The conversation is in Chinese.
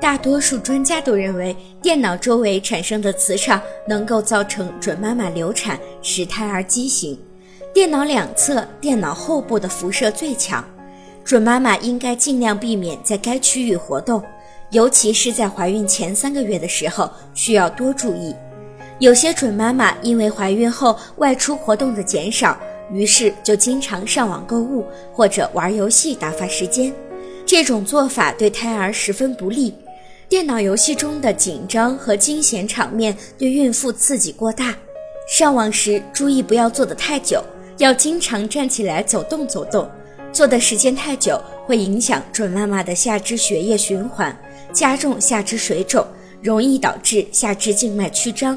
大多数专家都认为，电脑周围产生的磁场能够造成准妈妈流产，使胎儿畸形。电脑两侧、电脑后部的辐射最强，准妈妈应该尽量避免在该区域活动，尤其是在怀孕前三个月的时候，需要多注意。有些准妈妈因为怀孕后外出活动的减少，于是就经常上网购物或者玩游戏打发时间，这种做法对胎儿十分不利。电脑游戏中的紧张和惊险场面对孕妇刺激过大，上网时注意不要坐得太久，要经常站起来走动走动。坐的时间太久会影响准妈妈的下肢血液循环，加重下肢水肿，容易导致下肢静脉曲张。